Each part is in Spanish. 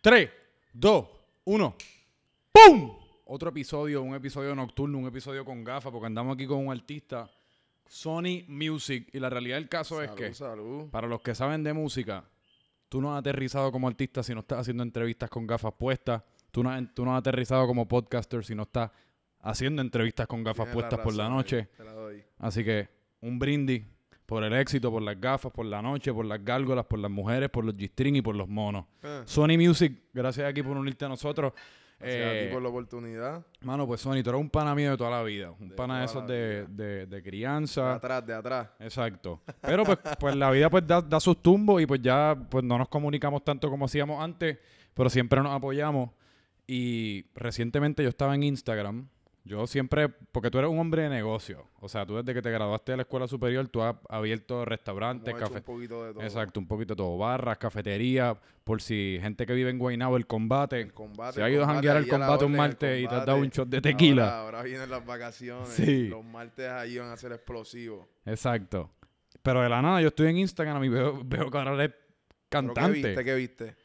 3, 2, 1. ¡Pum! Otro episodio, un episodio nocturno, un episodio con gafas, porque andamos aquí con un artista, Sony Music. Y la realidad del caso es que, Salud. para los que saben de música, tú no has aterrizado como artista si no estás haciendo entrevistas con gafas puestas. Tú no, has- tú no has aterrizado como podcaster si no estás haciendo entrevistas con gafas Tienes puestas por la razón noche. Te la doy. Así que un brindis por el éxito, por las gafas, por la noche, por las gárgolas, por las mujeres, por los G-string y por los monos. Eh, Sony Music, gracias aquí por unirte a nosotros. gracias a Eh, ti por la oportunidad. Mano, pues Sony, tú eres un pana mío de toda la vida. Un De pana de esos de, de- de De crianza. atrás, de atrás. Exacto. Pero pues, pues la vida pues da, da sus tumbos y pues ya pues no nos comunicamos tanto como hacíamos antes, pero siempre nos apoyamos. Y recientemente yo estaba en Instagram. Yo siempre, porque tú eres un hombre de negocio. O sea, tú desde que te graduaste de la escuela superior, tú has abierto restaurantes, cafés. un poquito de todo. Exacto, un poquito de todo. Barras, cafetería, por si gente que vive en Guaynabo, el combate. El combate. Se ha el ido a janguear la combate un el martes y te has dado un shot de tequila. Ahora, ahora vienen las vacaciones. Sí. Los martes ahí van a ser explosivos. Exacto. Pero de la nada, yo estoy en Instagram y veo, veo que ahora eres ¿Pero cantante. ¿Qué viste? ¿Qué viste?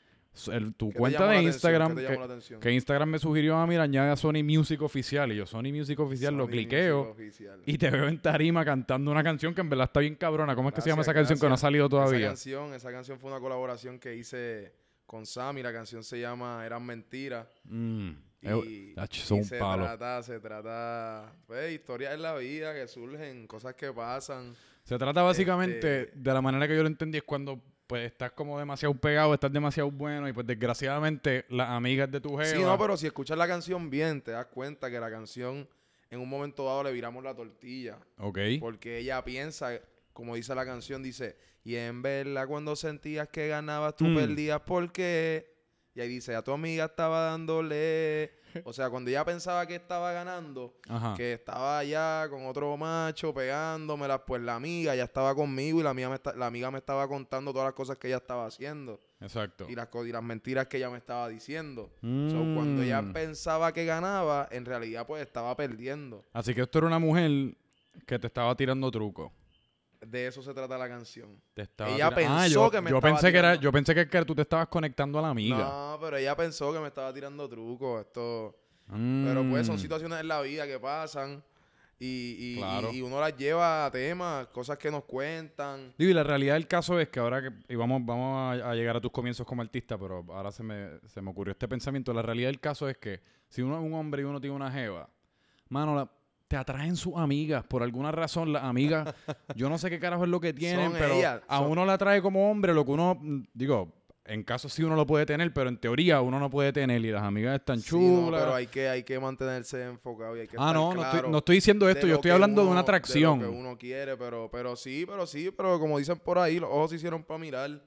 El- tu ¿Qué te cuenta de? Instagram, ¿Qué te que, Instagram me sugirió a mí, añade a Sony Music Oficial. Y yo, Sony Music Oficial, lo cliqueo. Oficial. Y te veo en tarima cantando una canción que en verdad está bien cabrona. ¿Cómo es que se llama esa Gracias, canción que no ha salido Esa todavía? canción, esa canción fue una colaboración que hice con Sammy. La canción se llama Eran Mentiras. Mm. Y, Eh, y se palo. trata, se trata, pues, historias en la vida que surgen, cosas que pasan. Se trata básicamente, Este- de la manera que yo lo entendí, es cuando pues estás como demasiado pegado, estás demasiado bueno y pues desgraciadamente las amigas de tu jeva... Sí, no, pero si escuchas la canción bien, te das cuenta que la canción, en un momento dado le viramos la tortilla. Ok. Porque ella piensa, como dice la canción, dice, y en verdad cuando sentías que ganabas, tú Mm. perdías porque... Y ahí dice, a tu amiga estaba dándole... O sea, cuando ella pensaba que estaba ganando, Ajá. que estaba allá con otro macho pegándomelas, pues la amiga ya estaba conmigo y la amiga, me la amiga me estaba contando todas las cosas que ella estaba haciendo Exacto. y las, y las mentiras que ella me estaba diciendo. So, Mm. cuando ella pensaba que ganaba, en realidad pues estaba perdiendo. Así que esto era una mujer que te estaba tirando truco. De eso se trata la canción. Ella Ah, pensó yo, que me yo estaba pensé que era, tirando. yo pensé que, que tú te estabas conectando a la amiga. No, pero ella pensó que me estaba tirando trucos. Esto... Mm. Pero pues son situaciones en la vida que pasan y, y- Claro. y- y uno las lleva a temas, cosas que nos cuentan. Digo, y la realidad del caso es que ahora que y vamos, vamos a, a llegar a tus comienzos como artista, pero ahora se me, se me ocurrió este pensamiento. La realidad del caso es que si uno es un hombre y uno tiene una jeva, mano, la- te atraen sus amigas. Por alguna razón, las amigas, yo no sé qué carajo es lo que tienen, Son pero ellas, a son- uno le atrae como hombre lo que uno, mm, digo, en caso sí uno lo puede tener, pero en teoría uno no puede tener y las amigas están Sí, no, chulas. pero hay que, hay que mantenerse enfocado y hay que ah, estar no, no claro estoy, no estoy diciendo esto, yo lo estoy que hablando de uno- una atracción. Lo que uno quiere, pero, pero sí, pero sí, pero como dicen por ahí, los ojos se hicieron para mirar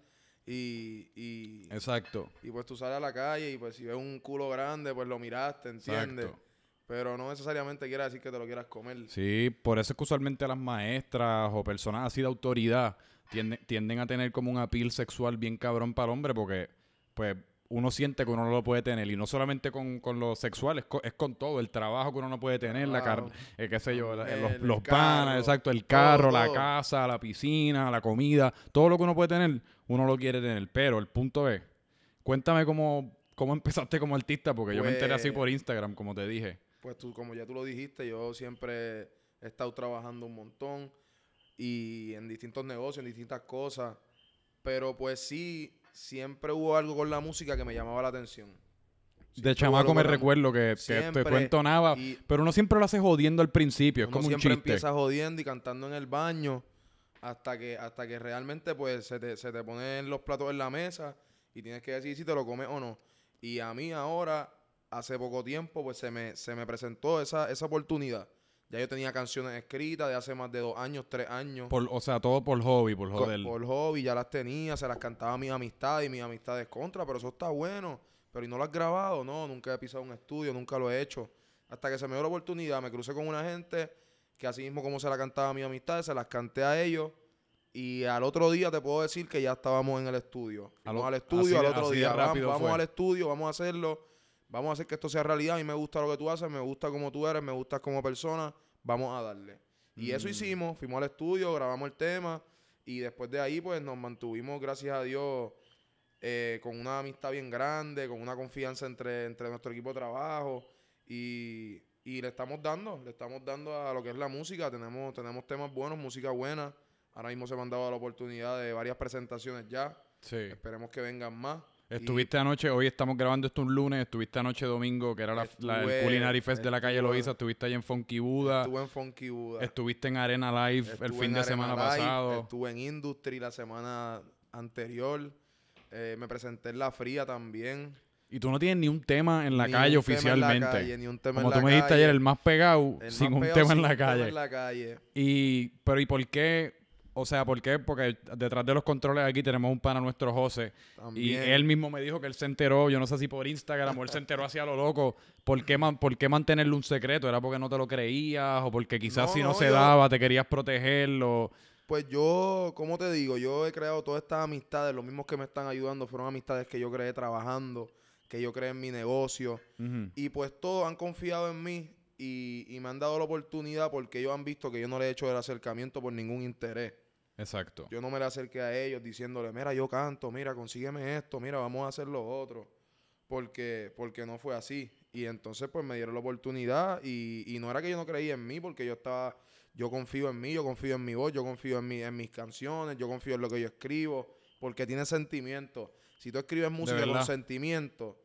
y, y, Exacto. y pues tú sales a la calle y pues si ves un culo grande, pues lo miraste, ¿entiendes? Exacto. Pero no necesariamente quiere decir que te lo quieras comer. Sí, por eso es que usualmente las maestras o personas así de autoridad tienden, tienden a tener como un appeal sexual bien cabrón para el hombre porque pues uno siente que uno no lo puede tener y no solamente con, con lo sexual, es con, es con todo, el trabajo que uno no puede tener, la Trabajo. car eh, qué sé yo, la- El- los, los panas, exacto, el todo, carro, la casa, la piscina, la comida, todo lo que uno puede tener, uno lo quiere tener, pero el punto es, cuéntame cómo, cómo empezaste como artista porque yo me enteré así Pues- por Instagram, como te dije. Pues tú, como ya tú lo dijiste, yo siempre he estado trabajando un montón y en distintos negocios, en distintas cosas. Pero pues sí, siempre hubo algo con la música que me llamaba la atención. De Siempre chamaco me recuerdo que, que Siempre. te entonaba, Y pero uno siempre lo hace jodiendo al principio, es uno como un siempre chiste. empieza jodiendo y cantando en el baño hasta que, hasta que realmente pues se te, se te ponen los platos en la mesa y tienes que decir si te lo comes o no. Y a mí ahora, hace poco tiempo, pues se me, se me presentó esa, esa oportunidad. Ya yo tenía canciones escritas de hace más de dos años, tres años. Por- o sea, todo por hobby, por joder. Por hobby, ya las tenía, se las cantaba a mis amistades y mis amistades contra, pero eso está bueno. Pero ¿y no lo has grabado? No, nunca he pisado un estudio, nunca lo he hecho. Hasta que se me dio la oportunidad, me crucé con una gente que así mismo como se la cantaba a mis amistades, se las canté a ellos. Y al otro día te puedo decir que ya estábamos en el estudio. O- al estudio así al otro día. Vamos, vamos al estudio, vamos a hacerlo. Vamos a hacer que esto sea realidad. A mí me gusta lo que tú haces, me gusta como tú eres, me gustas como persona. Vamos a darle. Y eso Mm. hicimos. Fuimos al estudio, grabamos el tema. Y después de ahí, pues nos mantuvimos, gracias a Dios, eh, con una amistad bien grande, con una confianza entre, entre nuestro equipo de trabajo y, y le estamos dando, le estamos dando a lo que es la música. Tenemos, tenemos temas buenos, música buena. Ahora mismo se me han dado la oportunidad de varias presentaciones ya. Sí. Esperemos que vengan más. Estuviste anoche, hoy estamos grabando esto un lunes, estuviste anoche domingo, que era la, la- el Estuve- Culinary Fest de la calle estuve- Loíza, estuviste ahí en Funky Buda, Estuve en Funky Buda. estuviste en Arena Live el Estuve fin de Arena semana Live, pasado. Estuve en Industry la semana anterior. Eh, me presenté en La Fría también. Y tú no tienes ni un tema en la Ni calle un tema en la oficialmente. calle, ni un tema en Como la tú me dijiste calle. ayer, el más pegado, El sin más un pegado tema en la un tema calle. en la calle. Y, pero ¿y por qué? O sea, ¿por qué? Porque detrás de los controles aquí tenemos un pana nuestro José. Y él mismo me dijo que él se enteró, yo no sé si por Instagram o él se enteró hacia lo loco. ¿Por qué, man- ¿Por qué mantenerle un secreto? ¿Era porque no te lo creías? ¿O porque quizás No, si no, no, se yo- daba te querías protegerlo? Pues yo, como te digo, yo he creado todas estas amistades. Los mismos que me están ayudando fueron amistades que yo creé trabajando, que yo creé en mi negocio. Y pues todos han confiado en mí y, y me han dado la oportunidad porque ellos han visto que yo no le he hecho el acercamiento por ningún interés. Exacto. Yo no me le acerqué a ellos diciéndole, mira, yo canto, mira, consígueme esto, mira, vamos a hacer lo otro. Porque, porque no fue así. Y entonces pues me dieron la oportunidad y, y no era que yo no creía en mí porque yo estaba, yo confío en mí, yo confío en mi voz, yo confío en, mi, en mis canciones, yo confío en lo que yo escribo, porque tiene sentimiento. Si tú escribes música con sentimiento,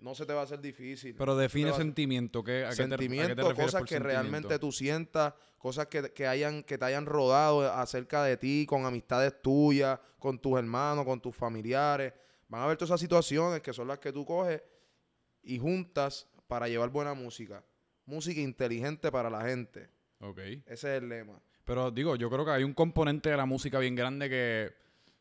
no se te va a hacer difícil. Pero define sentimiento. ¿qué, a qué te- a qué te sentimiento, cosas que sentimiento? realmente tú sientas, cosas que, que hayan, que te hayan rodado acerca de ti, con amistades tuyas, con tus hermanos, con tus familiares. Van a haber todas esas situaciones que son las que tú coges y juntas para llevar buena música. Música inteligente para la gente. Ok. Ese es el lema. Pero digo, yo creo que hay un componente de la música bien grande que,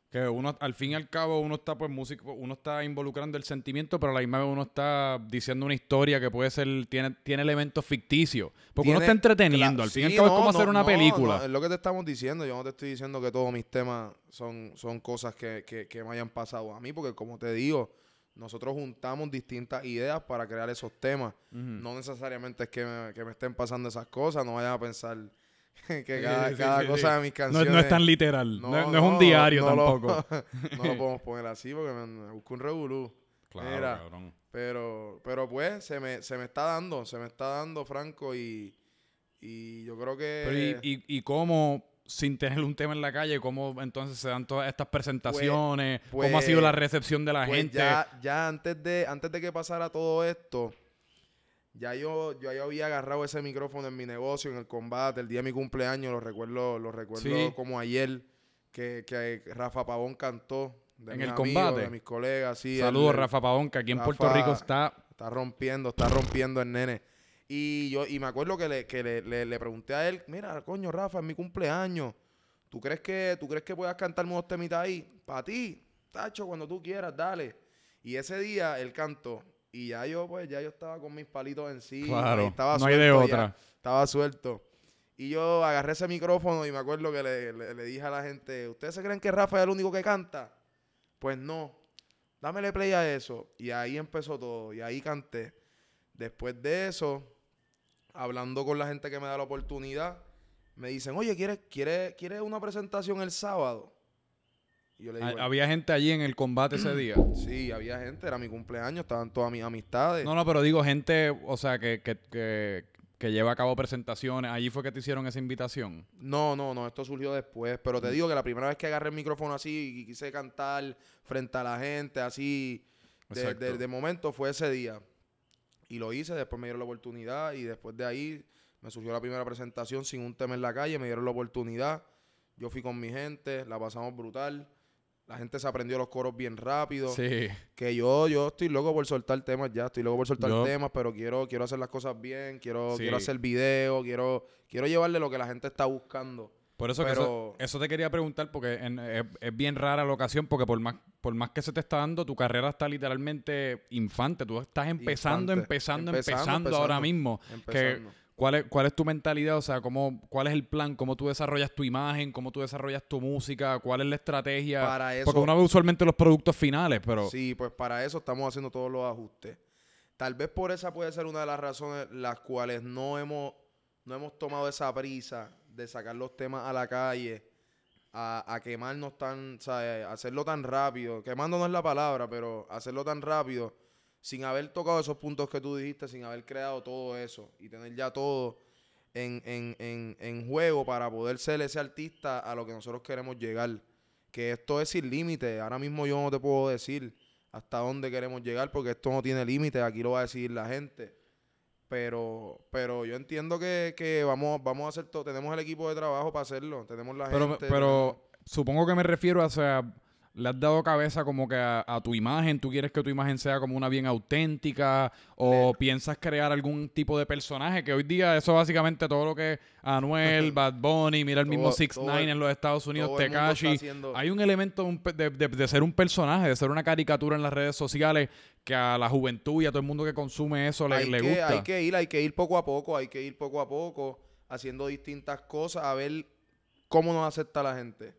que uno, al fin y al cabo, uno está pues músico, uno está involucrando el sentimiento, pero a la misma vez uno está diciendo una historia que puede ser, tiene, tiene elementos ficticios. Porque uno está entreteniendo, al fin y al sí, cabo es no, como no, hacer una no, película. es lo que te estamos diciendo. Yo no te estoy diciendo que todos mis temas son, son cosas que, que- que me hayan pasado a mí, porque como te digo, nosotros juntamos distintas ideas para crear esos temas. No necesariamente es que me, que me estén pasando esas cosas, no vayan a pensar que cada, sí, cada sí, cosa sí. de mis No, canciones... es- no es tan literal, no, no es un diario no lo- tampoco. no lo podemos poner así porque me, me busco un revolú. Claro, Mira, cabrón. Pero, pero pues se me, se me está dando, se me está dando, Franco, y, y yo creo que... Pero y, y, y cómo, sin tener un tema en la calle, cómo entonces se dan todas estas presentaciones, cómo ha pues- sido la recepción de la Pues gente. Ya, ya antes de, antes de que pasara todo esto, ya yo, yo, yo había agarrado ese micrófono en mi negocio, en el combate, el día de mi cumpleaños, lo recuerdo, lo recuerdo Sí. como ayer, que, que Rafa Pavón cantó. De En el amigos, combate. De mis colegas, sí. Saludos, Rafa Pavón, que aquí en Puerto Rico está Está rompiendo, está rompiendo el nene. Y yo, y me acuerdo que le, que le, le- le pregunté a él, mira, coño, Rafa, es mi cumpleaños. ¿Tú crees que, tú crees que puedas cantarme unos temitas ahí? Para ti, tacho, cuando tú quieras, dale. Y ese día él cantó. Y ya yo, pues, ya yo estaba con mis palitos encima. Claro, y estaba no hay de suelto ya, otra. estaba suelto. Y yo agarré ese micrófono y me acuerdo que le, le- le dije a la gente, ¿ustedes se creen que Rafa es el único que canta? Pues no. Dámele play a eso. Y ahí empezó todo. Y ahí canté. Después de eso, hablando con la gente que me da la oportunidad, me dicen, oye, ¿quieres, quieres, ¿quieres una presentación el sábado? Y yo le digo, Ha- Había gente allí en el combate ese día. sí, había gente, era mi cumpleaños, estaban todas mis amistades. No, no, pero digo gente, o sea, que, que, que, que lleva a cabo presentaciones. Allí fue que te hicieron esa invitación. No, no, no, esto surgió después. Pero te digo que la primera vez que agarré el micrófono así y quise cantar frente a la gente, así, de, de- de momento fue ese día. Y lo hice, después me dieron la oportunidad y después de ahí me surgió la primera presentación sin un tema en la calle, me dieron la oportunidad. Yo fui con mi gente, la pasamos brutal. La gente se aprendió los coros bien rápido. Sí. Que yo, yo estoy loco por soltar temas ya, estoy loco por soltar Yo- temas, pero quiero, quiero hacer las cosas bien, quiero, Sí. quiero hacer video, quiero, quiero llevarle lo que la gente está buscando. Por eso, que eso, eso te quería preguntar, porque en- es, es bien rara la ocasión, porque por más, por más que se te está dando, tu carrera está literalmente infante. Tú estás empezando, Infante. empezando, Empezando, empezando, ahora empezando. mismo. Que, Empezando. ¿Cuál, es, ¿Cuál es tu mentalidad? O sea, ¿cómo, ¿cuál es el plan? ¿Cómo tú desarrollas tu imagen? ¿Cómo tú desarrollas tu música? ¿Cuál es la estrategia? Para eso, Porque uno ve usualmente los productos finales, pero... sí, pues para eso estamos haciendo todos los ajustes. Tal vez por esa puede ser una de las razones las cuales no hemos, no hemos tomado esa prisa de sacar los temas a la calle a, a quemarnos tan, ¿sabes? hacerlo tan rápido. Quemando no es la palabra, pero hacerlo tan rápido sin haber tocado esos puntos que tú dijiste, sin haber creado todo eso y tener ya todo en, en, en, en juego para poder ser ese artista a lo que nosotros queremos llegar. Que esto es sin límite. Ahora mismo yo no te puedo decir hasta dónde queremos llegar porque esto no tiene límite. Aquí lo va a decir la gente. Pero, pero yo entiendo que, que vamos, vamos a hacer todo. Tenemos el equipo de trabajo para hacerlo. Tenemos la Pero, gente. pero supongo que me refiero a, o sea, le has dado cabeza como que a, a tu imagen, tú quieres que tu imagen sea como una bien auténtica o piensas crear algún tipo de personaje que hoy día eso básicamente todo lo que Anuel, Bad Bunny, mira el mismo Todo- 6 todo 9 el- en los Estados Unidos, Tekashi. haciendo- Hay un elemento de, de- de ser un personaje, de ser una caricatura en las redes sociales que a la juventud y a todo el mundo que consume eso le, hay le que, gusta. Hay que ir, hay que ir poco a poco, hay que ir poco a poco haciendo distintas cosas a ver cómo nos acepta la gente.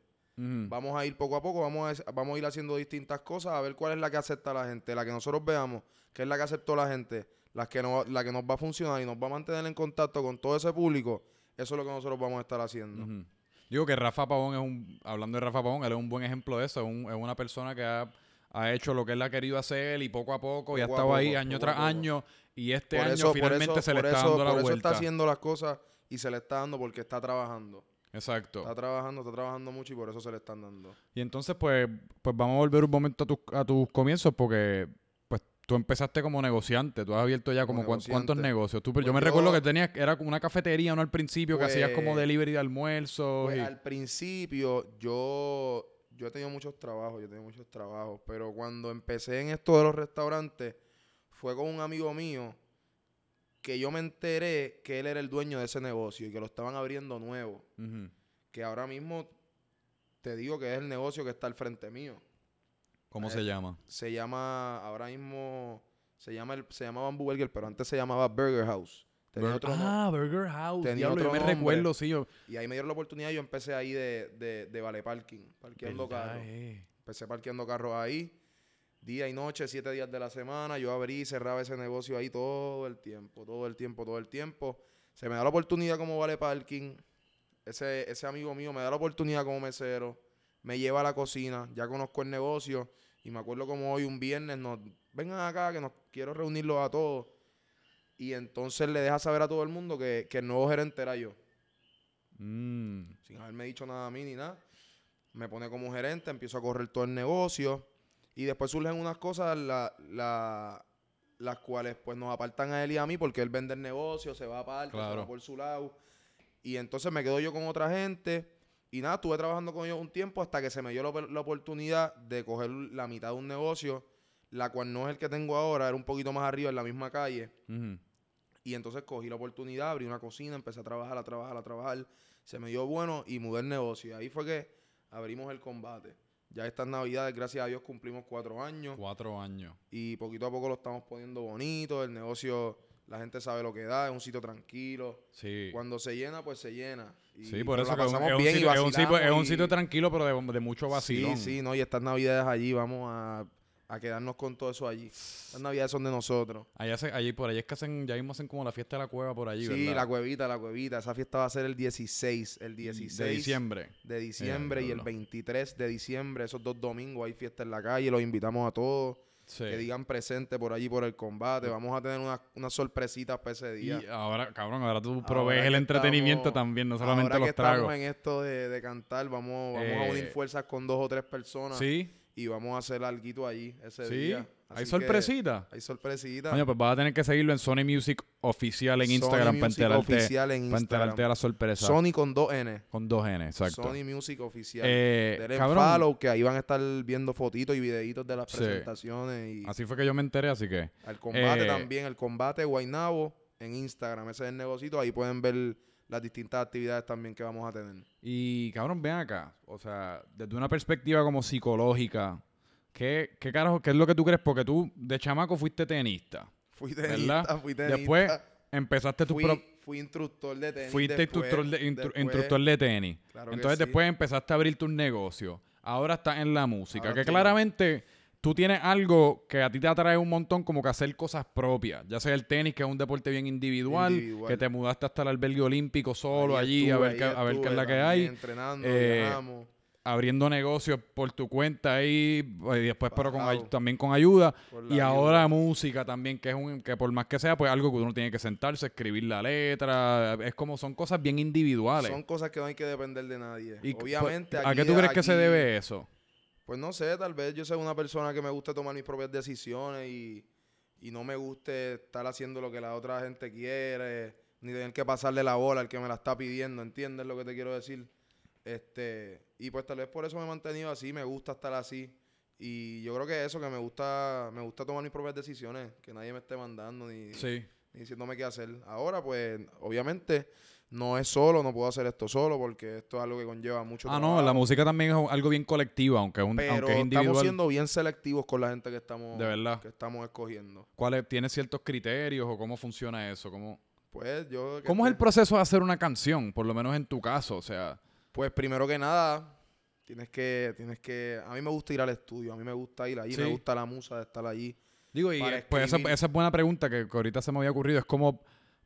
Vamos a ir poco a poco, vamos a, vamos a ir haciendo distintas cosas a ver cuál es la que acepta la gente, la que nosotros veamos, que es la que aceptó la gente, la que, no, la que nos va a funcionar y nos va a mantener en contacto con todo ese público, eso es lo que nosotros vamos a estar haciendo. Digo que Rafa Pavón es un, hablando de Rafa Pavón, él es un buen ejemplo de eso, es, un- es una persona que ha, ha hecho lo que él ha querido hacer y poco a poco, y ha Poco estado ahí año tras año, y este Por año eso, por finalmente eso, se le por está eso- dando la por eso vuelta. está haciendo las cosas y se le está dando porque está trabajando. Exacto. Está trabajando, está trabajando mucho y por eso se le están dando. Y entonces, pues, pues vamos a volver un momento a, tus- a tus comienzos porque pues tú empezaste como negociante, tú has abierto ya como, Como cuán- cuántos negocios. Tú, Pues yo me yo- recuerdo que tenías, era como una cafetería, ¿no? Al principio, que hacías como Pues- delivery de almuerzos. Pues y- al principio yo, yo he tenido muchos trabajos, yo he tenido muchos trabajos, pero cuando empecé en esto de los restaurantes fue con un amigo mío que yo me enteré que él era el dueño de ese negocio y que lo estaban abriendo nuevo, que ahora mismo te digo que es el negocio que está al frente mío. ¿Cómo Eh, se llama? Se llama, ahora mismo, se llama, el, se llama Bamboo Burger, pero antes se llamaba Burger House. Tenía Bur- otro nombre. ah, Burger House. Tenía diablo, yo otro me nombre. recuerdo, sí. Yo, Y ahí me dieron la oportunidad y yo empecé ahí de, de, de Vale Parking, parqueando carros. eh. Empecé parqueando carros ahí, día y noche, siete días de la semana. Yo abrí y cerraba ese negocio ahí todo el tiempo, todo el tiempo, todo el tiempo. Se me da la oportunidad como vale parking. Ese, ese amigo mío me da la oportunidad como mesero. Me lleva a la cocina. Ya conozco el negocio. Y me acuerdo como hoy, un viernes, nos vengan acá que nos quiero reunirlos a todos. Y entonces le deja saber a todo el mundo que, que el nuevo gerente era yo Mm. sin haberme dicho nada a mí ni nada. Me pone como gerente, empiezo a correr todo el negocio y después surgen unas cosas la- la- las cuales pues nos apartan a él y a mí porque él vende el negocio, se va aparte, se Claro. va por su lado y entonces me quedo yo con otra gente y nada, estuve trabajando con ellos un tiempo hasta que se me dio la, la oportunidad de coger la mitad de un negocio, la cual no es el que tengo ahora, era un poquito más arriba en la misma calle. Y entonces cogí la oportunidad, abrí una cocina, empecé a trabajar, a trabajar, a trabajar. Se me dio bueno y mudé el negocio. Y ahí fue que abrimos el combate. Ya estas navidades, gracias a Dios, cumplimos cuatro años. Cuatro años. Y poquito a poco lo estamos poniendo bonito. El negocio, la gente sabe lo que da, es un sitio tranquilo. Sí. Cuando se llena, pues se llena. Y- Sí, por eso la que es un, pasamos es un bien sitio, es un sitio- es un sitio tranquilo, pero de, de mucho vacilón. Sí, sí, no. Y estas navidades allí vamos a, a quedarnos con todo eso allí. Estas navidades son de nosotros. Allá se- allí por allí es que hacen, ya mismo hacen como la fiesta de la cueva por allí, Sí, ¿verdad? la cuevita, la cuevita. Esa fiesta va a ser el 16. El 16 de diciembre. de diciembre y el diablo. 23 de diciembre, esos dos domingos hay fiesta en la calle, los invitamos a todos Sí. que digan presente por allí por el combate, vamos a tener unas unas sorpresitas para ese día. Y ahora, cabrón, ahora tú provees que el entretenimiento estamos- también, no solamente Ahora que los tragos. estamos en esto de, de cantar, vamos, vamos a Eh, unir fuerzas con dos o tres personas Sí, y vamos a hacer algo allí ese sí. día. Hay Así que sorpresita. Hay sorpresitas. Coño, pues vas a tener que seguirlo en Sony Music Oficial en Sony Instagram para Music enterarte, oficial en para enterarte de la sorpresa. Sony con dos N. con dos N, exacto. Sony Music oficial. Eh, cabrón, follow, que ahí van a estar viendo fotitos y videitos de las Sí. presentaciones y así fue que yo me enteré, así que... al combate Eh, también, el combate Guaynabo en Instagram, ese es el negocito, ahí pueden ver las distintas actividades también que vamos a tener. Y cabrón, ven acá. O sea, desde una perspectiva como psicológica, ¿qué, qué carajo, qué es lo que tú crees? Porque tú de chamaco fuiste tenista. Fui ¿Verdad? tenista, fui tenista. Después empezaste tu fui, pro- fui instructor de tenis. fuiste después, instructor, de, después, instructor de tenis. claro que Entonces sí. después empezaste a abrir tus negocios. Ahora estás en la música. Ahora que claramente tú tienes algo que a ti te atrae un montón, como que hacer cosas propias. Ya sea el tenis, que es un deporte bien individual, Individual. que te mudaste hasta el albergue olímpico solo Ahí allí a ver, qué, ahí a ver qué es la que hay. Entrenando, Eh, abriendo negocios por tu cuenta ahí, y después pero con, también con ayuda. Y ayuda. ahora música también, que es un, que por más que sea, pues algo que uno tiene que sentarse, escribir la letra. Es como son cosas bien individuales. Son cosas que no hay que depender de nadie. Y, pues, Obviamente, ¿A aquí- qué tú crees que se debe eso? Pues no sé, tal vez yo sea una persona que me gusta tomar mis propias decisiones y, y no me guste estar haciendo lo que la otra gente quiere, ni tener que pasarle la bola al que me la está pidiendo, ¿entiendes lo que te quiero decir? Este, y pues tal vez por eso me he mantenido así, me gusta estar así. Y yo creo que eso, que me gusta, me gusta tomar mis propias decisiones, que nadie me esté mandando ni, Sí. ni diciéndome qué hacer. Ahora, pues, obviamente, no es solo, no puedo hacer esto solo, porque esto es algo que conlleva mucho Ah, no, trabajo. la música también es algo bien colectivo, aunque, es un, Pero aunque es individual. estamos siendo bien selectivos con la gente que estamos, De verdad. que estamos escogiendo. ¿Cuáles- ¿Tienes ciertos criterios o cómo funciona eso? ¿Cómo, Pues yo... ¿Cómo es el proceso de hacer una canción? Por lo menos en tu caso, o sea... Pues primero que nada, tienes que, tienes que... A mí me gusta ir al estudio, a mí me gusta ir allí, Sí. me gusta la musa de estar allí. Digo, y pues esa es buena pregunta que, que ahorita se me había ocurrido. Es como,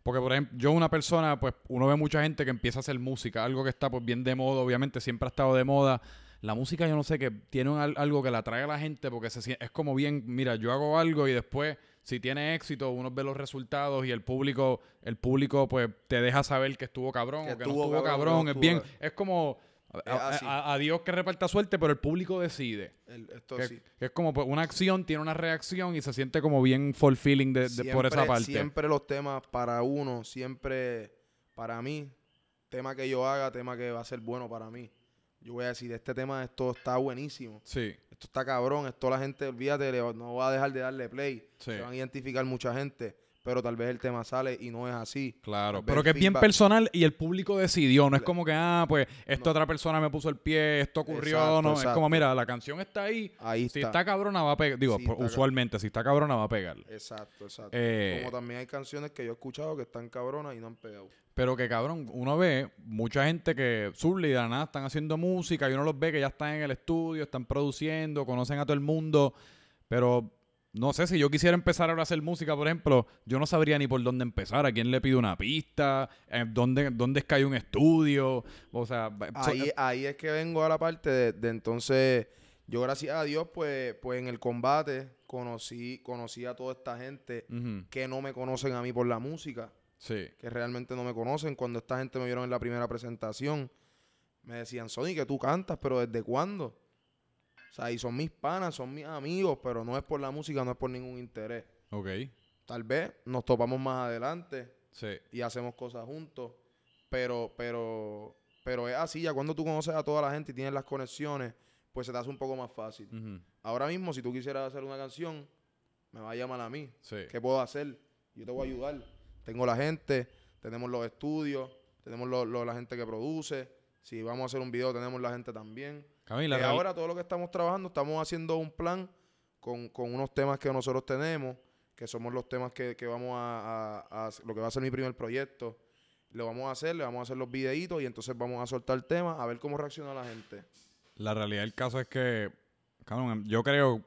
porque por ejemplo, yo una persona, pues uno ve mucha gente que empieza a hacer música, algo que está pues bien de moda, obviamente siempre ha estado de moda. La música yo no sé, que tiene un algo que la atrae a la gente porque se, es como bien, mira, yo hago algo y después, si tiene éxito, uno ve los resultados y el público, el público pues te deja saber que estuvo cabrón Que o que no estuvo estuvo cabrón, cabrón. no es estuvo bien, es como... A, a- Dios que reparta suerte, pero el público decide. El- esto Que, sí. que es como pues, una acción tiene una reacción y se siente como bien fulfilling de, de- por esa parte. Siempre los temas para uno, siempre para mí, tema que yo haga, tema que va a ser bueno para mí. Yo voy a decir, este tema, esto está buenísimo. Sí, Esto está cabrón, esto la gente, olvídate, no va a dejar de darle play. sí, Se van a identificar mucha gente, pero tal vez el tema sale y no es así. claro. Pero que es bien personal y el público decidió. No es como que, ah, pues, esta No. otra persona me puso el pie, esto ocurrió. Exacto, no, es como, mira, la canción está ahí. Ahí Si está. está cabrona, va a pegar. Digo, Sí, está ca- usualmente, si está cabrona, va a pegar. Exacto, exacto. Eh, Como también hay canciones que yo he escuchado que están cabronas y no han pegado. Pero que cabrón, uno ve mucha gente que surle y de la nada están haciendo música y uno los ve que ya están en el estudio, están produciendo, conocen a todo el mundo. Pero no sé, si yo quisiera empezar ahora a hacer música, por ejemplo, yo no sabría ni por dónde empezar, a quién le pido una pista, eh, dónde, dónde es que hay un estudio. O sea, so- Ahí, ahí es que vengo a la parte de, de entonces, yo gracias a Dios, pues, pues en el combate conocí, conocí a toda esta gente que no me conocen a mí por la música, sí, que realmente no me conocen. Cuando esta gente me vieron en la primera presentación, me decían, Sony, que tú cantas, pero ¿desde cuándo? O sea, y son mis panas, son mis amigos, pero no es por la música, no es por ningún interés. ok, Tal vez nos topamos más adelante sí, y hacemos cosas juntos, pero, pero, pero es así, ya cuando tú conoces a toda la gente y tienes las conexiones, pues se te hace un poco más fácil. Ahora mismo, si tú quisieras hacer una canción, me va a llamar a mí. sí. ¿Qué puedo hacer? Yo te voy a ayudar. Tengo la gente, tenemos los estudios, tenemos lo- lo- la gente que produce. Si vamos a hacer un video, tenemos la gente también. Camila, Y real- ahora todo lo que estamos trabajando, estamos haciendo un plan con, con unos temas que nosotros tenemos, que somos los temas que, que vamos a, a- a- lo que va a ser mi primer proyecto. Lo vamos a hacer, le vamos a hacer los videitos y entonces vamos a soltar el tema a ver cómo reacciona la gente. La realidad del caso es que, cabrón, yo creo,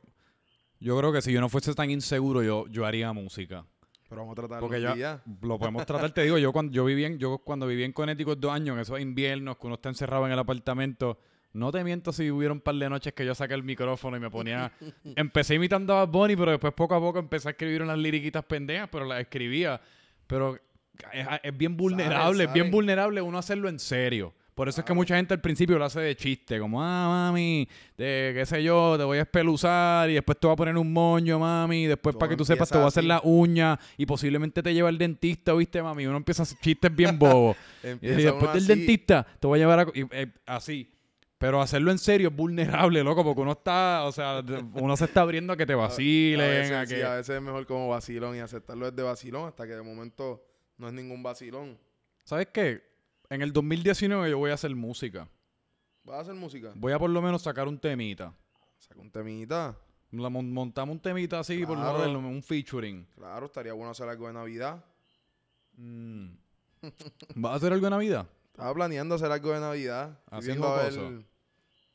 yo creo que si yo no fuese tan inseguro, yo, yo haría música. Pero vamos a tratar Porque ya lo podemos tratar, te digo, yo cuando yo viví en, yo cuando viví en Connecticut dos años, en esos inviernos que uno está encerrado en el apartamento, no te miento si hubiera un par de noches que yo saqué el micrófono y me ponía, empecé imitando a Bad Bunny, pero después poco a poco empecé a escribir unas liriquitas pendejas, pero las escribía, pero es, es bien vulnerable, es bien vulnerable uno hacerlo en serio. Por eso es que mucha gente al principio lo hace de chiste, como, ah, mami, de qué sé yo, te voy a espeluzar y después te voy a poner un moño, mami, y después para que tú sepas te voy a hacer la uña y posiblemente te lleva al dentista, ¿viste, mami? Uno empieza a hacer chistes bien bobos. y después del así, dentista te voy a llevar a... y, eh, así. Pero hacerlo en serio es vulnerable, loco, porque uno está, o sea, uno se está abriendo a que te vacilen, a a, veces, que... sí, a veces es mejor como vacilón y aceptarlo desde vacilón hasta que de momento no es ningún vacilón. ¿Sabes qué? En el 2019 yo voy a hacer música. ¿Vas a hacer música? Voy a por lo menos sacar un temita. Saca un temita. La mon- montamos un temita así, por Claro. joderlo, un featuring. Claro, estaría bueno hacer algo de Navidad. Mm. ¿Vas a hacer algo de Navidad? Estaba planeando hacer algo de Navidad. Así viendo a ver,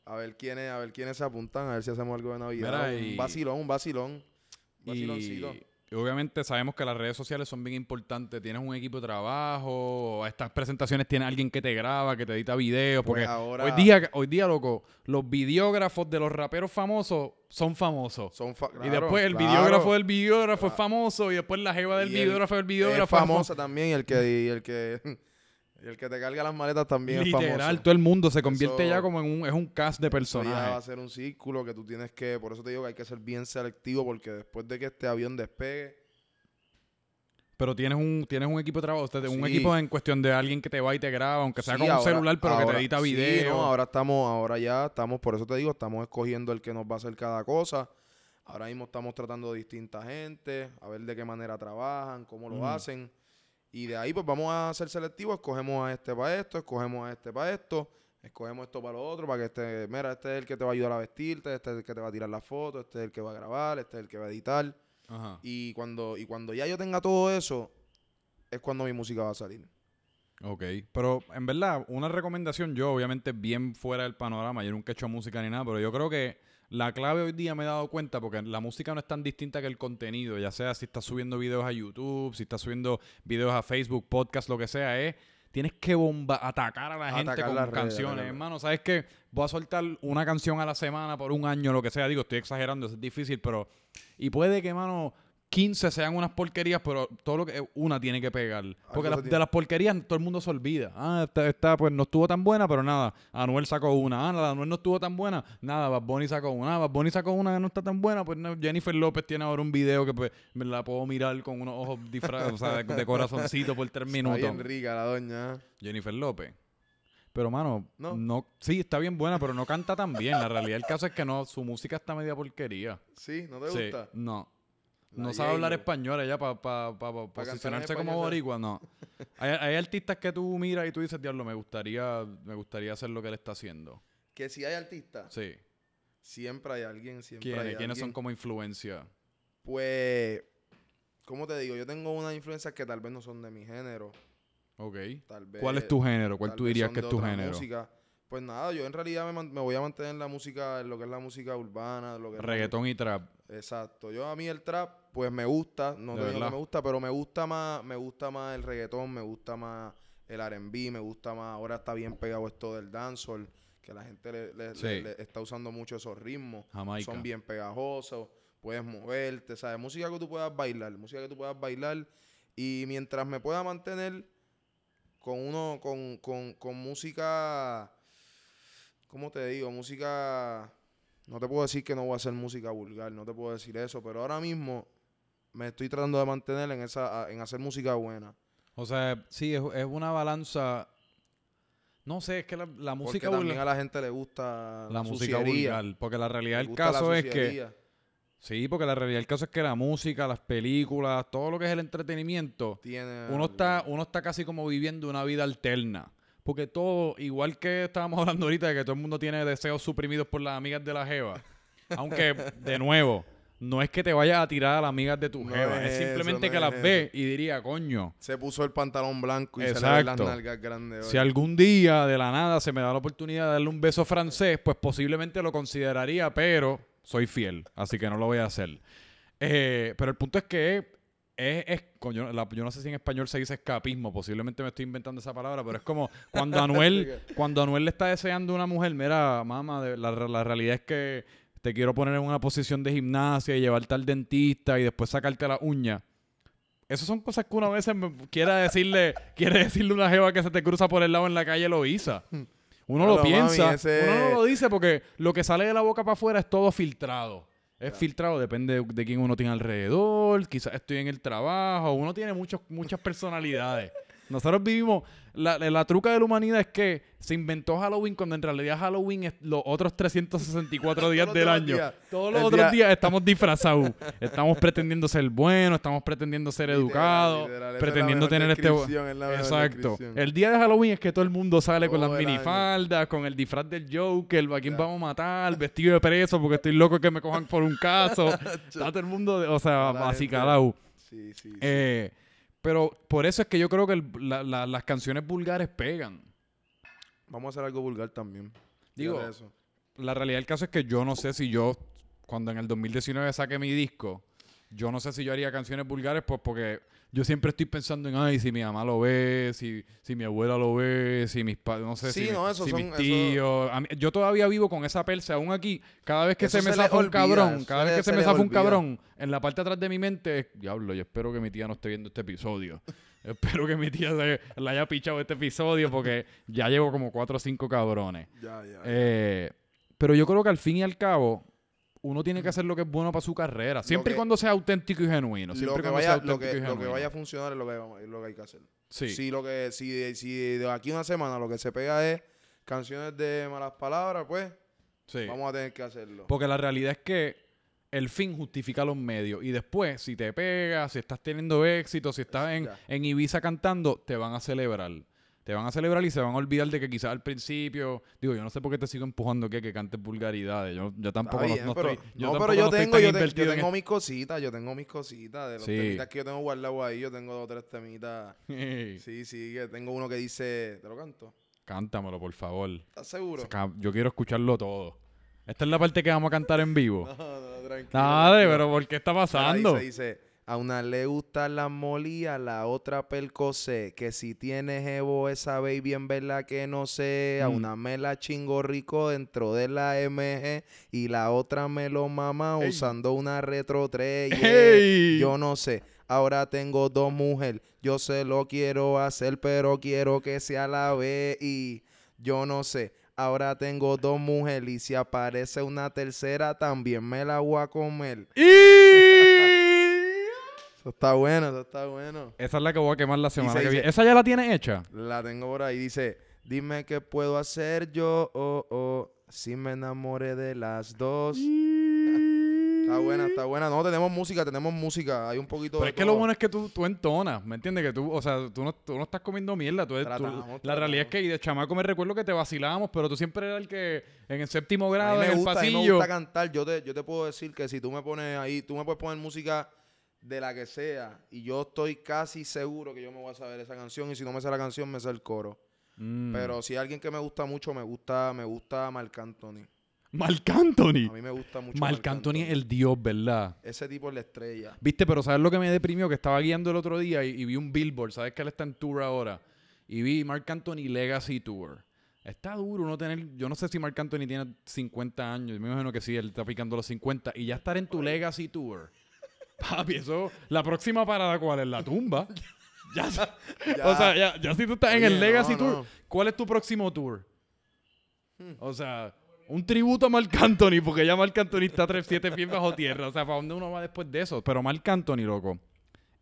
a ver quiénes, a ver quiénes se apuntan, a ver si hacemos algo de Navidad. Mira, un y- vacilón, un vacilón. Y vaciloncito. Y obviamente sabemos que las redes sociales son bien importantes. Tienes un equipo de trabajo, estas presentaciones tiene alguien que te graba, que te edita videos. Pues Porque ahora- hoy día, hoy día, loco, los videógrafos de los raperos famosos son famosos. Son fa- y después el claro. videógrafo del videógrafo es famoso. Y después la jeva del videógrafo del Es videógrafo. famosa también y el que, el que, y el que te carga las maletas también es Literal, famoso. todo el mundo se convierte Eso- ya como en un, es un cast de ya va a personajes. ser un círculo que tú tienes que, por eso te digo que hay que ser bien selectivo porque después de que este avión despegue, Pero tienes un, tienes un equipo de trabajo, usted- un Sí. equipo en cuestión de alguien que te va y te graba, aunque sea Sí, con un celular, pero que te edita sí, video. no, ahora estamos, ahora ya estamos, por eso te digo, estamos escogiendo el que nos va a hacer cada cosa. Ahora mismo estamos tratando de distinta gente, a ver de qué manera trabajan, cómo lo Ujú. hacen. Y de ahí pues vamos a ser selectivos, escogemos a este para esto, escogemos a este para esto, escogemos esto para lo otro, para que este, mira, este es el que te va a ayudar a vestirte, este es el que te va a tirar la foto, este es el que va a grabar, este es el que va a editar. Ajá. Y cuando, y cuando ya yo tenga todo eso, es cuando mi música va a salir. Ok, pero en verdad, una recomendación yo, obviamente bien fuera del panorama, yo nunca he hecho música ni nada, pero yo creo que la clave hoy día me he dado cuenta, porque la música no es tan distinta que el contenido, ya sea si estás subiendo videos a YouTube, si estás subiendo videos a Facebook, podcast, lo que sea, es... Tienes que bomba atacar a la gente con las redes, canciones, atacar. hermano. ¿Sabes qué? Voy a soltar una canción a la semana por un año, lo que sea. Digo, estoy exagerando, eso es difícil, pero... Y puede que, mano, 15 sean unas porquerías, pero todo lo que... Una tiene que pegar. Porque las- se de las porquerías todo el mundo se olvida. Ah, esta, esta, pues no estuvo tan buena, pero nada. Anuel sacó una. Ah, la de Anuel no estuvo tan buena. Nada, Bad Bunny sacó una. Ah, Bad Bunny sacó una que no está tan buena. Pues no, Jennifer López tiene ahora un video que pues, me la puedo mirar con unos ojos disfrazados, o sea, de, de corazoncito por tres Está minutos. bien rica la doña. Jennifer López. Pero, mano, No. no. Sí, está bien buena, pero no canta tan bien. La realidad del caso es que no, su música está media porquería. Sí, ¿no te Sí, gusta? no. La No sabe hablar español ella para cantar en posicionarse como boricua, no. Hay, hay artistas que tú miras y tú dices, diablo, me gustaría, me gustaría hacer lo que él está haciendo. Que si hay artistas, Sí. siempre hay alguien, siempre ¿Quiénes, hay ¿quiénes son como influencia? Pues, ¿cómo te digo? Yo tengo unas influencias que tal vez no son de mi género. Ok. Tal vez, ¿Cuál es tu género? ¿Cuál tú dirías que es tu género? música. Pues nada, yo en realidad me, man- me voy a mantener en la música, en lo que es la música urbana, lo que es la Reggaetón y trap. Exacto. Yo a mí el trap, pues me gusta, no ¿De te digo que me gusta, pero me gusta más, me gusta más el reggaetón, me gusta más el R&B, me gusta más, ahora está bien pegado esto del dancehall, que la gente le, le- Sí. le- le está usando mucho esos ritmos, Jamaica. son bien pegajosos, puedes moverte, ¿sabes? Música que tú puedas bailar, música que tú puedas bailar y mientras me pueda mantener con uno, con, con, con música, ¿cómo te digo? Música, no te puedo decir que no voy a hacer música vulgar, no te puedo decir eso, pero ahora mismo me estoy tratando de mantener en esa, en hacer música buena. O sea, sí, es, es una balanza... No sé, es que la, la Porque música también a la gente le gusta La música suciería, vulgar. Porque la realidad del la caso es que... Sí, porque la realidad del caso es que la música, las películas, todo lo que es el entretenimiento, tiene uno algo. está, uno está casi como viviendo una vida alterna. Porque todo, igual que estábamos hablando ahorita de que todo el mundo tiene deseos suprimidos por las amigas de la Jeva. Aunque, de nuevo, no es que te vayas a tirar a las amigas de tu No Jeva. es Es simplemente que las ve y diría, coño, Se puso el pantalón blanco y se le ven las nalgas grandes. si hoy. algún día de la nada se me da la oportunidad de darle un beso francés, pues posiblemente lo consideraría, pero soy fiel, así que no lo voy a hacer. Eh, pero el punto es que es, es la- yo no sé si en español se dice escapismo, posiblemente me estoy inventando esa palabra, pero es como cuando Anuel, cuando Anuel le está deseando a una mujer, mira, mamá, la, la realidad es que te quiero poner en una posición de gimnasia y llevarte al dentista y después sacarte la uña. Esas son cosas que uno a veces me- quiere decirle, quiere decirle a una jeva que se te cruza por el lado en la calle Loíza. Uno lo mami, piensa, ese- uno no lo dice porque lo que sale de la boca para afuera es todo filtrado. Es filtrado, depende de, de quién uno tiene alrededor, quizás estoy en el trabajo, uno tiene muchos, muchas personalidades. Nosotros vivimos, la, la truca de la humanidad es que se inventó Halloween cuando en realidad Halloween es los otros 364 días del año. Todos los El otros día- días estamos disfrazados. estamos pretendiendo ser buenos, estamos pretendiendo ser Literal, educados, literal, pretendiendo tener este... Exacto. El día de Halloween es que todo el mundo sale con las año. minifaldas, con el disfraz del Joker, ¿a quién vamos a matar? Vestido de preso porque estoy loco que me cojan por un caso. Está todo el mundo, o sea, la acicalado. Sí, sí, sí. Eh, pero por eso es que yo creo que el- la- la- las canciones vulgares pegan. Vamos a hacer algo vulgar también. Digo, eso. La realidad del caso es que yo no sé si yo, cuando en el 2019 saqué mi disco, yo no sé si yo haría canciones vulgares, pues porque yo siempre estoy pensando en, ay, si mi mamá lo ve, si, si mi abuela lo ve, si mis padres, no sé, Sí, si, no, eso si son- mis tíos. Mí- yo todavía vivo con esa persa, aún aquí, cada vez que Eso se me zafa un cabrón, cada vez que se, se me zafa un cabrón, en la parte de atrás de mi mente es, diablo, yo espero que mi tía no esté viendo este episodio. espero que mi tía se, le haya pichado este episodio porque ya llevo como cuatro o cinco cabrones. Ya, ya. Eh, pero yo creo que al fin y al cabo, uno tiene que hacer lo que es bueno para su carrera. Siempre y cuando sea auténtico y genuino. lo Siempre y que, vaya, lo, que, lo vaya a funcionar es lo que, lo hay que hacer. Sí. Si, lo que, si, si de aquí a una semana lo que se pega es canciones de malas palabras, pues sí. vamos a tener que hacerlo. Porque la realidad es que el fin justifica los medios. Y después, si te pegas, si estás teniendo éxito, si estás en Ibiza cantando, te van a celebrar. Te van a celebrar y se van a olvidar de que quizás al principio, digo, yo no sé por qué te sigo empujando que, que cantes vulgaridades. Yo, yo tampoco no, bien, no pero, estoy, yo no, pero yo no tengo, yo, te- tengo mis cositas, yo tengo mis cositas. De los Sí. temitas que yo tengo guardados ahí, yo tengo dos o tres temitas. Sí, sí, que tengo uno que dice, ¿te lo canto? Cántamelo, por favor. ¿Estás seguro? Yo quiero escucharlo todo. Esta es la parte que vamos a cantar en vivo. No, no, tranquilo. Dale, tranquilo. pero ¿por qué está pasando? Dice, dice, a una le gusta la molía, la otra percocé. Que si tiene jevo esa baby en verdad que no sé. A Mm. una me la chingo rico dentro de la MG y la otra me lo mama Ey. usando una retro 3. yeah. ¡Ey! Yo no sé. Ahora tengo dos mujeres. Yo se lo quiero hacer, pero quiero que sea la vez. Y yo no sé. Ahora tengo dos mujeres. Y si aparece una tercera, también me la voy a comer. ¡Y! Eso está bueno, eso está bueno. Esa es la que voy a quemar la semana que viene. ¿Esa ya la tienes hecha? La tengo por ahí. Dice, dime qué puedo hacer yo, oh, oh, si me enamoré de las dos. Está buena, está buena. No, tenemos música, tenemos música. Hay un poquito Pero de es que lo bueno es que tú, tú entonas, ¿me entiendes? Que tú, o sea, tú no, tú no estás comiendo mierda. Tú, tú- la realidad es que y de chamaco me recuerdo que te vacilábamos, pero tú siempre eras el que en el séptimo A mí grado, me en el gusta, a mí me pasillo. gusta cantar. Yo te, yo te puedo decir que si tú me pones ahí, tú me puedes poner música de la que sea y yo estoy casi seguro que yo me voy a saber esa canción y si no me sé la canción me sé el coro. Mm. Pero si alguien que me gusta mucho, me gusta, me gusta Marc Anthony. Marc Anthony. A mí me gusta mucho Marc Anthony es el dios, ¿verdad? Ese tipo es la estrella. Viste, pero ¿sabes lo que me deprimió? Que estaba guiando el otro día y, y vi un billboard. ¿Sabes que él está en tour ahora? Y vi Marc Anthony Legacy Tour. Está duro no tener... Yo no sé si Marc Anthony tiene 50 años. Me imagino que sí, él está picando los 50. Y ya estar en tu Legacy Tour. Papi, eso... La próxima parada, ¿cuál es? La tumba. ya, Ya. O sea, ya, ya si tú estás en el Legacy no, Tour, no. ¿cuál es tu próximo tour? O sea... Un tributo a Marc Anthony, porque ya Marc Anthony está tres, siete pies bajo tierra. O sea, ¿para dónde uno va después de eso? Pero Marc Anthony, loco,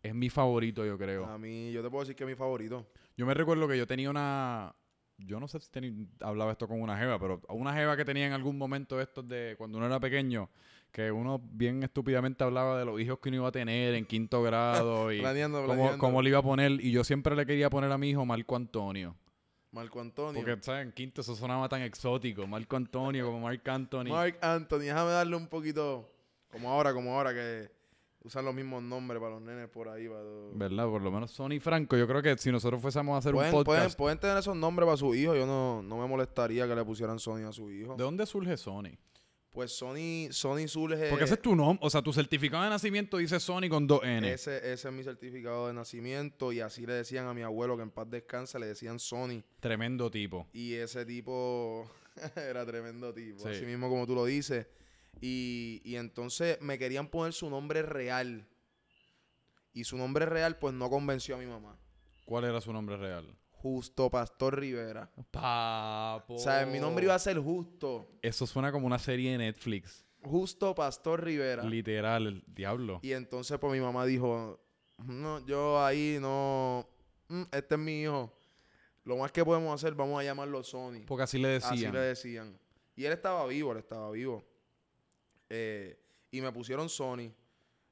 es mi favorito, yo creo. A mí, yo te puedo decir que es mi favorito. Yo me recuerdo que yo tenía una... Yo no sé si teni- hablaba esto con una jeva, pero una jeva que tenía en algún momento estos de cuando uno era pequeño, que uno bien estúpidamente hablaba de los hijos que uno iba a tener en quinto grado y Planeando, planeando. cómo le iba a poner. Y yo siempre le quería poner a mi hijo Marco Antonio. Marco Antonio. Porque, ¿sabes? En quinto eso sonaba tan exótico. Marco Antonio como Marc Anthony. Mark Anthony, déjame darle un poquito, como ahora, como ahora que usan los mismos nombres para los nenes por ahí. Para todo. ¿Verdad? Por lo menos Sony Franco. Yo creo que si nosotros fuésemos a hacer Pueden, un pueden, podcast... pueden tener esos nombres para su hijo. Yo no, no me molestaría que le pusieran Sony a su hijo. ¿De dónde surge Sony? Pues Sony, Sony surge. Porque ese es tu nombre. O sea, tu certificado de nacimiento dice Sony con dos N. ese, ese es mi certificado de nacimiento. Y así le decían a mi abuelo que en paz descanse, le decían Sony. Tremendo tipo. Y ese tipo era tremendo tipo, Sí. así mismo como tú lo dices. Y, y entonces me querían poner su nombre real. Y su nombre real, pues no convenció a mi mamá. ¿Cuál era su nombre real? Justo Pastor Rivera. Papo. O sea, mi nombre iba a ser Justo. Eso suena como una serie de Netflix. Justo Pastor Rivera. Literal, el diablo. Y entonces, pues mi mamá dijo: No, yo ahí no. mm, Este es mi hijo. Lo más que podemos hacer, vamos a llamarlo Sony. Porque así le Así decían. le decían. Y él estaba vivo, él estaba vivo. Eh, y me pusieron Sony.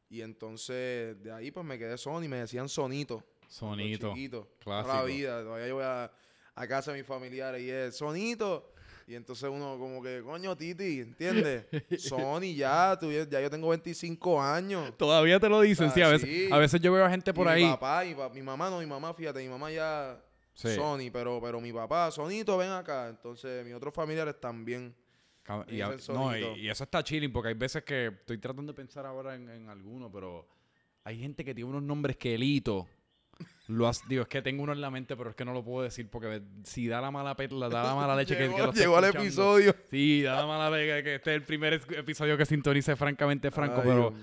Y entonces de ahí pues me quedé Sony, me decían Sonito. Sonito. Los chiquitos. Clásico. Toda la vida. Todavía yo voy a, a casa de mis familiares y es Sonito. Y entonces uno como que, coño, Titi, ¿entiendes? Sony ya, tú, ya yo tengo 25 años. Todavía te lo dicen, sí. A veces, sí. a veces yo veo a gente por Y ahí. Mi papá, y pa- mi mamá no, mi mamá, fíjate, mi mamá ya Sí. Sony, pero, pero mi papá, Sonito, ven acá. Entonces mis otros familiares también. Y Y, a- ese no, y eso está chilling porque hay veces que estoy tratando de pensar ahora en, en alguno, pero hay gente que tiene unos nombres que elito. Lo has- digo, es que tengo uno en la mente, pero es que no lo puedo decir porque si da la mala, da la mala leche que, llegó que lo llegó al episodio. Sí, da la mala leche que este es el primer episodio que sintonice francamente franco, Ay, pero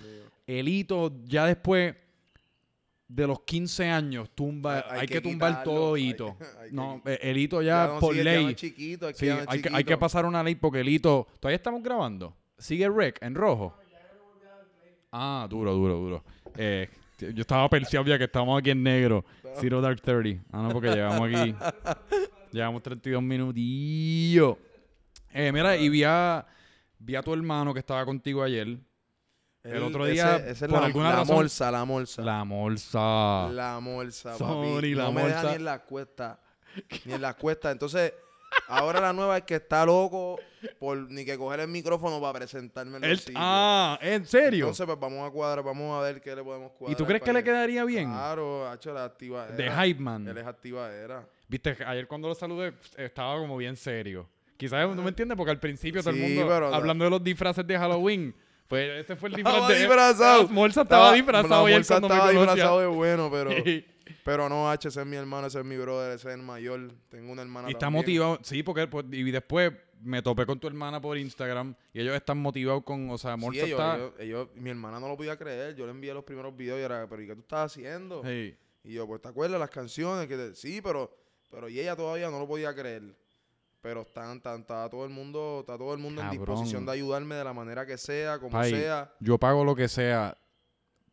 el ya después de los 15 años tumba, hay, que, tumbar quitarlo, todo hito. hay que no, eh, el hito ya, no por sigue, ley. chiquito, hay que Sí, que, hay que pasar una ley porque el hito. ¿Todavía estamos grabando? ¿Sigue rec en rojo? Ah, duro, duro, duro. Eh, yo estaba perciado ya que estamos aquí en negro. Zero Dark 30. Ah, no, porque llegamos aquí. Llevamos 32 minutillos. Eh, mira, y vi a, vi a tu hermano que estaba contigo ayer. El otro día, ese- ese es por la, alguna la razón- morsa, la morsa. La morsa. La morsa, Sorry, papi. la no me deja ni en la cuesta. Ni en la cuesta. Entonces, ahora la nueva es que está loco por ni que coger el micrófono para presentarme en Él- sitios. ah, ¿en serio? Entonces, pues vamos a cuadrar, vamos a ver qué le podemos cuadrar. ¿Y tú crees que le quedaría bien? Claro, hecho la activa De Hype Man. Él es activadera. Viste, ayer cuando lo saludé estaba como bien serio. Quizás no me entiendes porque al principio todo el Sí, mundo pero- hablando de los disfraces de Halloween. Pues ese fue el disfraz Estaba de disfrazado. Morsa estaba disfrazado la morsa estaba disfrazado de bueno, pero, pero no, H, ese es mi hermano, ese es mi brother, ese es el mayor. Tengo una hermana está también. motivado, sí, porque pues, y después me topé con tu hermana por Instagram y ellos están motivados con, o sea, Sí, Morsa ellos, está ellos- ellos- mi hermana no lo podía creer. Yo le envié los primeros videos y era, pero ¿y qué tú estás haciendo? Sí. Y yo, pues, ¿te acuerdas las canciones? que te- Sí, pero, pero y ella todavía no lo podía creer. Pero están, están, está todo el mundo, está todo el mundo en disposición de ayudarme de la manera que sea, como Pai, sea. Yo pago lo que sea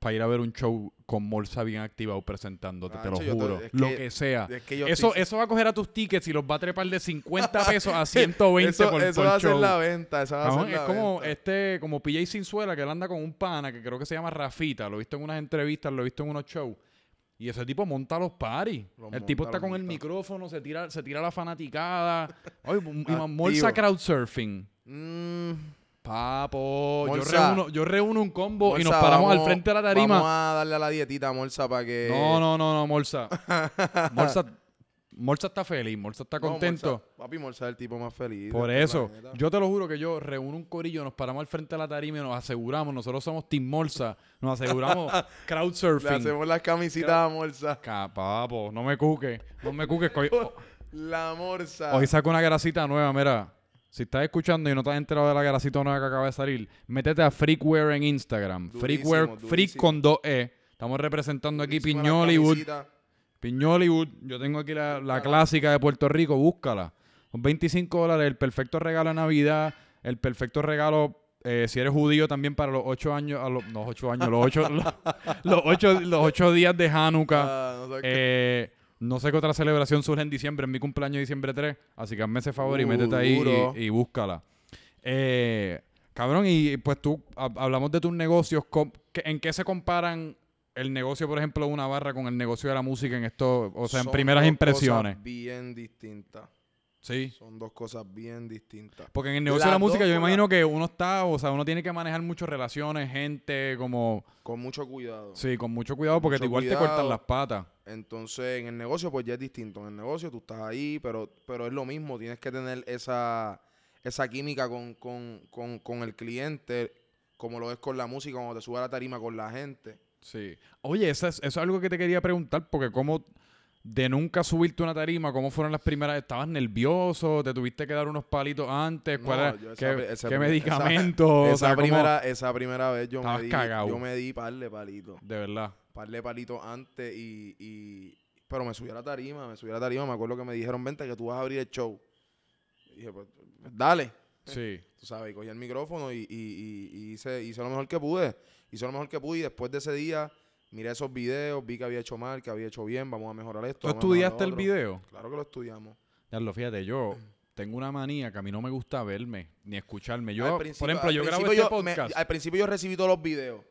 para ir a ver un show con Morsa bien activado presentándote, te lo yo te- juro. es lo que- que sea. Es que Eso, estoy- eso va a coger a tus tickets y los va a trepar de 50 pesos a 120 eso, por, eso por va a ser la venta, va a Cabrón, ser es la como venta. este, como PJ Sinzuela, que él anda con un pana que creo que se llama Rafita. Lo he visto en unas entrevistas, lo he visto en unos shows. Y ese tipo monta los paris. Los el tipo monta, está los con el monta. micrófono, se tira, se tira la fanaticada. Oye, y. Morsa crowdsurfing. Mm, Papo, yo reúno, yo reúno un combo y nos paramos al frente de la tarima. Vamos a darle a la dietita, Morsa, para que... No, no, no, no, Morsa. Morsa, Morsa está feliz, Morsa está No, contento. Morsa- papi, Morsa es el tipo más feliz. Por del eso, yo te lo juro que yo reúno un corillo, nos paramos al frente de la tarima y nos aseguramos, nosotros somos Team Morsa, nos aseguramos Le crowdsurfing. hacemos las camisitas a Morsa. Ca- Papo, no me cuques, no me cuques. La Morsa. hoy saco una grasita nueva, mira. Si estás escuchando y no te has enterado de la grasita nueva que acaba de salir, métete a Freakwear en Instagram. Durísimo, Freakwear, Freak con 2E. Estamos representando aquí Piñollywood. Piñollywood, yo tengo aquí la, la clásica de Puerto Rico, búscala. Son 25 dólares, el perfecto regalo de Navidad, el perfecto regalo, eh, si eres judío también para los 8 años, a los, no 8 años, los 8 los, los ocho, los ocho días de Hanukkah. Ah, no sé. Eh, no sé qué otra celebración surge en diciembre, en mi cumpleaños diciembre 3, así que hazme ese favor y Uh, métete ahí duro. y, y búscala. Eh, cabrón, y pues tú, hab- hablamos de tus negocios, com- ¿qué- ¿en qué se comparan el negocio, por ejemplo, de una barra con el negocio de la música en esto, o sea, en primeras dos impresiones? cosas bien distintas. Sí. Son dos cosas bien distintas. Porque en el negocio de la música yo me imagino que uno está, o sea, uno tiene que manejar muchas relaciones, gente, como, Con mucho cuidado. sí, con mucho cuidado porque Mucho igual te cortan las patas. Entonces, en el negocio, pues ya es distinto. En el negocio tú estás ahí, pero, pero es lo mismo. Tienes que tener esa, esa química con, con, con, con el cliente, como lo es con la música, cuando te sube a la tarima con la gente. Sí. Oye, eso es, eso es algo que te quería preguntar, porque como de nunca subirte una tarima, ¿cómo fueron las primeras? ¿Estabas nervioso? ¿Te tuviste que dar unos palitos antes? No, ¿Cuál era- esa ¿Qué, esa medicamentos? O Esa, sea, ¿cómo- primera, esa primera vez yo me di, yo me di par de palitos. De verdad. Par de palitos antes y, y- Pero me subí a la tarima, me subí a la tarima. Me acuerdo que me dijeron, vente que tú vas a abrir el show. Y dije, pues, dale. Sí. Tú sabes, y cogí el micrófono y, y- y- y hice, hice lo mejor que pude. Hice lo mejor que pude y después de ese día miré esos videos, vi que había hecho mal, que había hecho bien, vamos a mejorar esto. ¿Tú estudiaste el video? Claro que lo estudiamos. Ya lo fíjate, yo tengo una manía que a mí no me gusta verme ni escucharme. Yo, por ejemplo, yo grabo este yo me- podcast. al principio yo recibí todos los videos.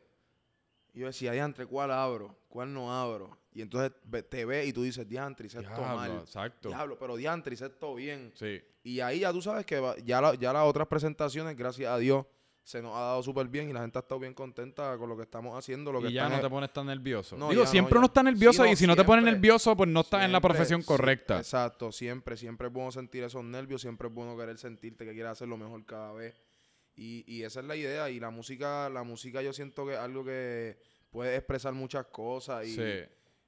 Y yo decía, diantre, ¿cuál abro? ¿Cuál no abro? Y entonces te ve y tú dices, diantre, hice esto mal. exacto. Diablo, pero diantre, hice esto bien. Sí. Y ahí ya tú sabes que ya, la- ya las otras presentaciones, gracias a Dios, se nos ha dado súper bien y la gente ha estado bien contenta con lo que estamos haciendo. Lo que y ya no te pones tan nervioso. No, Digo, no, siempre ya. uno está Sí, nervioso no, y si no te pones nervioso, pues no estás en la profesión sí, correcta. exacto, siempre, siempre es bueno sentir esos nervios, siempre es bueno querer sentirte que quieres hacer lo mejor cada vez. Y, y esa es la idea. Y la música, la música yo siento que es algo que puede expresar muchas cosas y, Sí.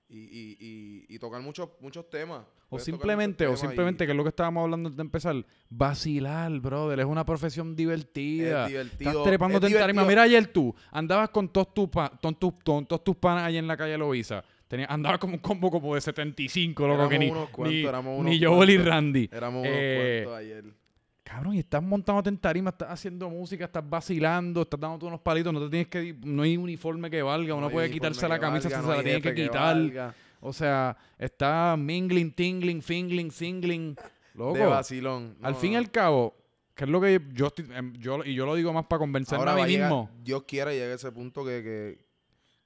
y, y, y- y tocar muchos, muchos temas. O simplemente, o simplemente, y que es lo que estábamos hablando antes de empezar, vacilar, brother. Es una profesión divertida. Es divertido. Estás trepándote es en tarima. Mira ayer tú, andabas con todos tus, pa- con tus, todos panas allá en la calle Loiza. Tenía, andabas como un combo como de 75, loco, que ni, unos cuantos, ni, éramos unos. Randy. Éramos unos Eh, cuantos ayer. Cabrón, y estás montándote en tarima, estás haciendo música, estás vacilando, estás dándote unos palitos, no te tienes que, no hay uniforme que valga, uno No puede quitarse la camisa valga, no se la tiene que quitar. valga. O sea, está mingling, tingling, fingling, singling. Loco. De vacilón. Al fin y no. al cabo, que es lo que yo estoy, em, yo, y yo lo digo más para convencerme Ahora a va mí llegar- mismo. Dios quiera llegue a ese punto que, que,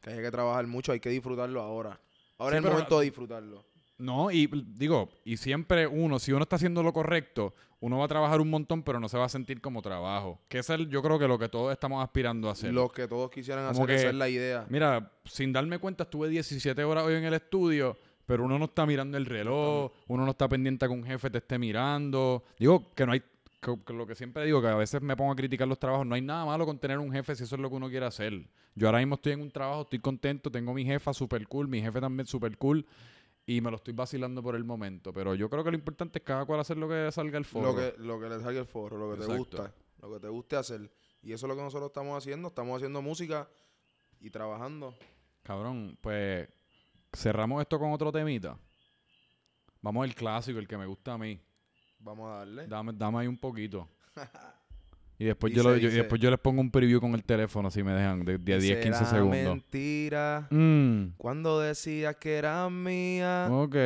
que hay que trabajar mucho, hay que disfrutarlo ahora. Ahora Sí, es el momento de disfrutarlo. No, y digo, y siempre uno, si uno está haciendo lo correcto, uno va a trabajar un montón, pero no se va a sentir como trabajo. Que es el, yo creo que lo que todos estamos aspirando a hacer. Lo que todos quisieran Como hacer, esa que- es la idea. Mira, sin darme cuenta, estuve 17 horas hoy en el estudio, pero uno no está mirando el reloj, uno no está pendiente a que un jefe te esté mirando. Digo que no hay, que, que lo que siempre digo, que a veces me pongo a criticar los trabajos, no hay nada malo con tener un jefe si eso es lo que uno quiere hacer. Yo ahora mismo estoy en un trabajo, estoy contento, tengo mi jefa super cool, mi jefe también super cool. Y me lo estoy vacilando por el momento. Pero yo creo que lo importante es cada cual hacer lo que salga el foro. Lo que, lo que le salga el forro, lo que te gusta, lo que te guste hacer. Y eso es lo que nosotros estamos haciendo. Estamos haciendo música y trabajando. Cabrón, pues cerramos esto con otro temita. Vamos al clásico, el que me gusta a mí. Vamos a darle. Dame, dame ahí un poquito. Y después, yo, Dice, lo- yo- y dice. después yo les pongo un preview con el teléfono si me dejan de, de 10, 15 Será segundos. mentira. Mm, Cuando decías que era mía, ok.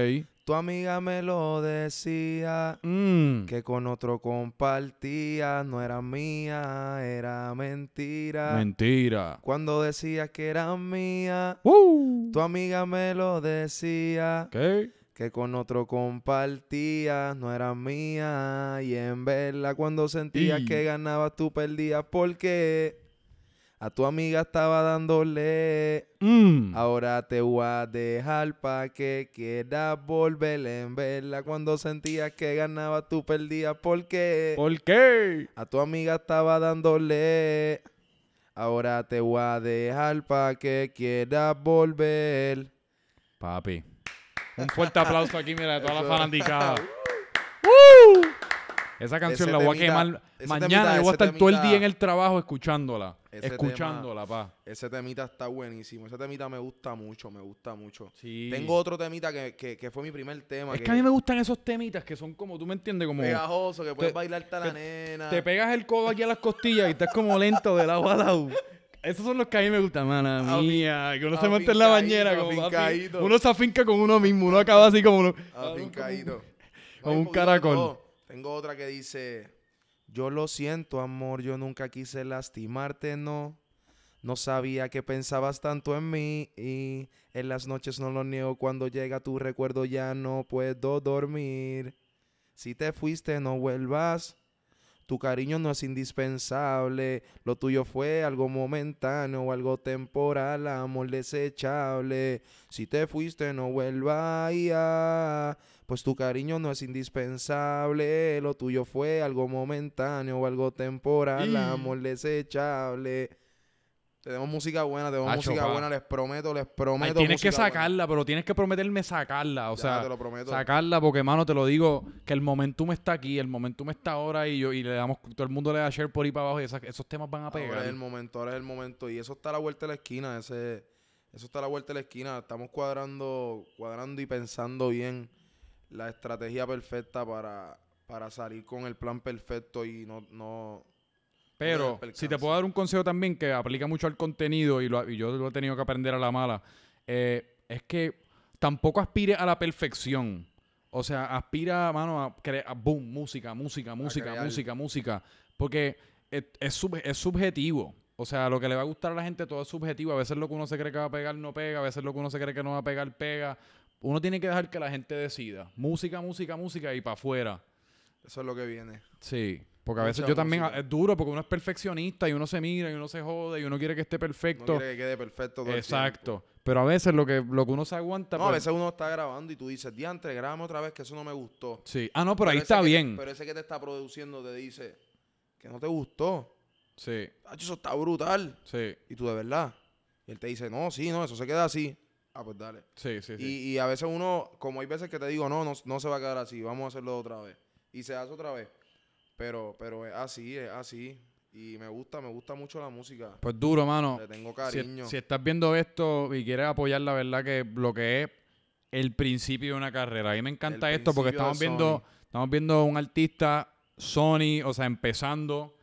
tu amiga me lo decía. Mm, Que con otro compartía, no era mía, era mentira. mentira. Cuando decías que era mía, Uh, tu amiga me lo decía. ¿Qué? Que con otro compartía, no era mía. Y en verdad, cuando sentías que ganabas, tú perdías. Porque a tu amiga estaba dándole. Mm, Ahora te voy a dejar pa' que quieras volver. En verdad, cuando sentías que ganabas, tú perdías. Porque ¿Por qué? a tu amiga estaba dándole. Ahora te voy a dejar pa' que quieras volver. Papi. Un fuerte aplauso aquí, mira, de toda la fanaticada. ¡Uh! Esa canción Ese la voy a quemar mañana. temita- yo voy a estar todo el día en el trabajo escuchándola. Escuchándola, pa. Ese temita está buenísimo. Ese temita me gusta mucho, me gusta mucho. Sí. Tengo otro temita que, que, que fue mi primer tema. Es que a mí me gustan esos temitas que son como, tú me entiendes, como pegajoso, que puedes te- bailarte a la nena. te pegas el codo aquí a las costillas y estás como lento de lado a lado. Esos son los que a mí me gustan, mana mía. Que uno se mete en la bañera como papi. Uno se afinca con uno mismo, uno acaba así como uno. Afincadito. como un caracol. Tengo otra que dice: Yo lo siento, amor, yo nunca quise lastimarte, no. No sabía que pensabas tanto en mí y en las noches no lo niego. Cuando llega tu recuerdo ya no puedo dormir. Si te fuiste, no vuelvas. Tu cariño no es indispensable. Lo tuyo fue algo momentáneo o algo temporal, amor desechable. Si te fuiste, no vuelvas. ya. Pues tu cariño no es indispensable. Lo tuyo fue algo momentáneo o algo temporal, Y- amor desechable. Tenemos música buena, tenemos Acho, música pa. buena, les prometo, les Ay, prometo. tienes que buena. sacarla, pero tienes que prometerme sacarla. O Ya, sea, te lo prometo. sacarla porque, mano, te lo digo, que el momentum está aquí, el momentum está ahora y yo y le damos, todo el mundo le da share por ahí para abajo y esas- esos temas van a Ahora pegar. es el momento, ahora es el momento. Y eso está a la vuelta de la esquina, ese, eso está a la vuelta de la esquina. Estamos cuadrando, cuadrando y pensando bien la estrategia perfecta para, para salir con el plan perfecto y no, no, Pero si te puedo dar un consejo también que aplica mucho al contenido y, lo- y yo lo he tenido que aprender a la mala, eh, es que tampoco aspire a la perfección. O sea, aspira, mano, a crear, boom, música, música, música, música, música. Porque es, es, sub- es subjetivo. O sea, lo que le va a gustar a la gente todo es subjetivo. A veces lo que uno se cree que va a pegar no pega, a veces lo que uno se cree que no va a pegar pega. Uno tiene que dejar que la gente decida. Música, música, música y para afuera. eso es lo que viene. Sí. Porque a veces Mucha yo también, música. es duro porque uno es perfeccionista y uno se mira y uno se jode y uno quiere que esté perfecto. quiere que quede perfecto todo el Exacto. Pero a veces lo que, lo que uno se aguanta. No, a pues- veces uno está grabando y tú dices, diantre, grábame otra vez que eso no me gustó. Sí. Ah, no, pero ahí está que- bien. Pero ese que te está produciendo te dice que no te gustó. Sí, "Tacho, eso está brutal. sí, Y tú de verdad. Y él te dice, no, sí, no, eso se queda así. Ah, pues dale. sí, sí. sí. Y, y a veces uno, como hay veces que te digo, no, no, no se va a quedar así, vamos a hacerlo otra vez. Y se hace otra vez. Pero, pero es así, es así. Y me gusta, me gusta mucho la música. Pues duro, mano. Le tengo cariño. si estás viendo esto y quieres apoyar la verdad que lo que es el principio de una carrera. A mí me encanta El esto porque estamos viendo, estamos viendo un artista Sony, o sea, empezando.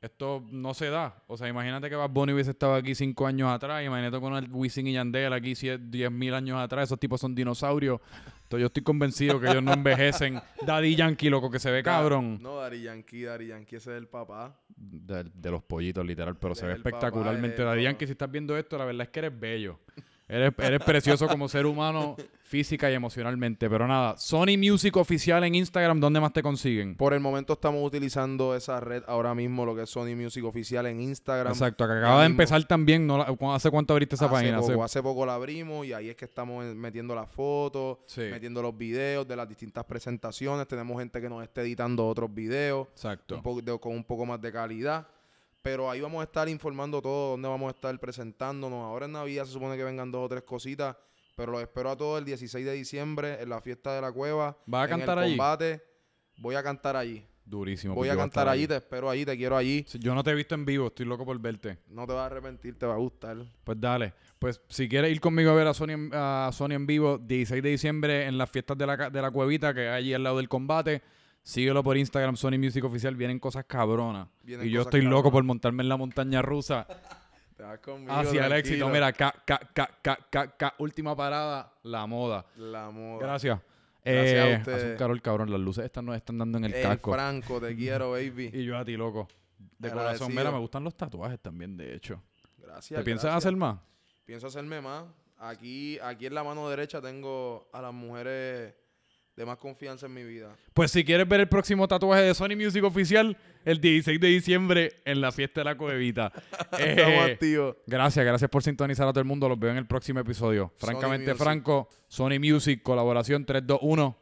Esto no se da. O sea, imagínate que Bad Bunny hubiese estado aquí cinco años atrás. Imagínate con el Wisin y Yandel aquí diez mil años atrás. Esos tipos son dinosaurios. Entonces yo estoy convencido que ellos no envejecen. Daddy Yankee, loco, que se ve cabrón. No, Dari Yankee, Dari Yankee, ese es el papá. De, de los pollitos, literal, pero se ve espectacularmente. Daddy. Yankee, si estás viendo esto, la verdad es que eres bello. Eres, eres precioso como ser humano, física y emocionalmente. Pero nada, Sony Music Oficial en Instagram, ¿dónde más te consiguen? Por el momento estamos utilizando esa red ahora mismo, lo que es Sony Music Oficial en Instagram. Exacto, que acaba de mismo. empezar también. ¿no? ¿Hace cuánto abriste esa hace página? Hace- Poco, hace poco la abrimos y ahí es que estamos en- metiendo las fotos, Sí, metiendo los videos de las distintas presentaciones. Tenemos gente que nos está editando otros videos exacto. un de- con un poco más de calidad. Pero ahí vamos a estar informando todo, dónde vamos a estar presentándonos. Ahora en Navidad se supone que vengan dos o tres cositas, pero los espero a todos el 16 de diciembre en la fiesta de la cueva. ¿Vas a en cantar el allí? Voy a cantar allí. Durísimo. Voy a cantar allí, te espero allí, te quiero allí. Yo no te he visto en vivo, estoy loco por verte. No te vas a arrepentir, te va a gustar. Pues dale. Pues si quieres ir conmigo a ver a Sony, en- a Sony en vivo, 16 de diciembre en las fiestas de la, de la cuevita, que hay allí al lado del combate. Síguelo por Instagram, Sony Music Oficial. Vienen cosas cabronas. Vienen y yo estoy loco por montarme en la montaña rusa Te vas conmigo, hacia el éxito. Mira, ca, ca, ca, última parada, la moda. La moda. Gracias. Gracias a Eh, ustedes. hace un calor cabrón. Las luces estas nos están dando en el El casco. Franco, te quiero, baby. Y yo a ti, loco. De corazón. Mira, me gustan los tatuajes también, de hecho. Gracias. ¿Te piensas hacer más? Pienso hacerme más. Aquí, aquí en la mano derecha tengo a las mujeres de más confianza en mi vida. Pues si quieres ver el próximo tatuaje de Sony Music Oficial, el 16 de diciembre en la fiesta de la cuevita. Estamos Eh, activos. gracias, gracias por sintonizar a todo el mundo. Los veo en el próximo episodio. Sony Francamente Music. Franco, Sony Music, colaboración 321.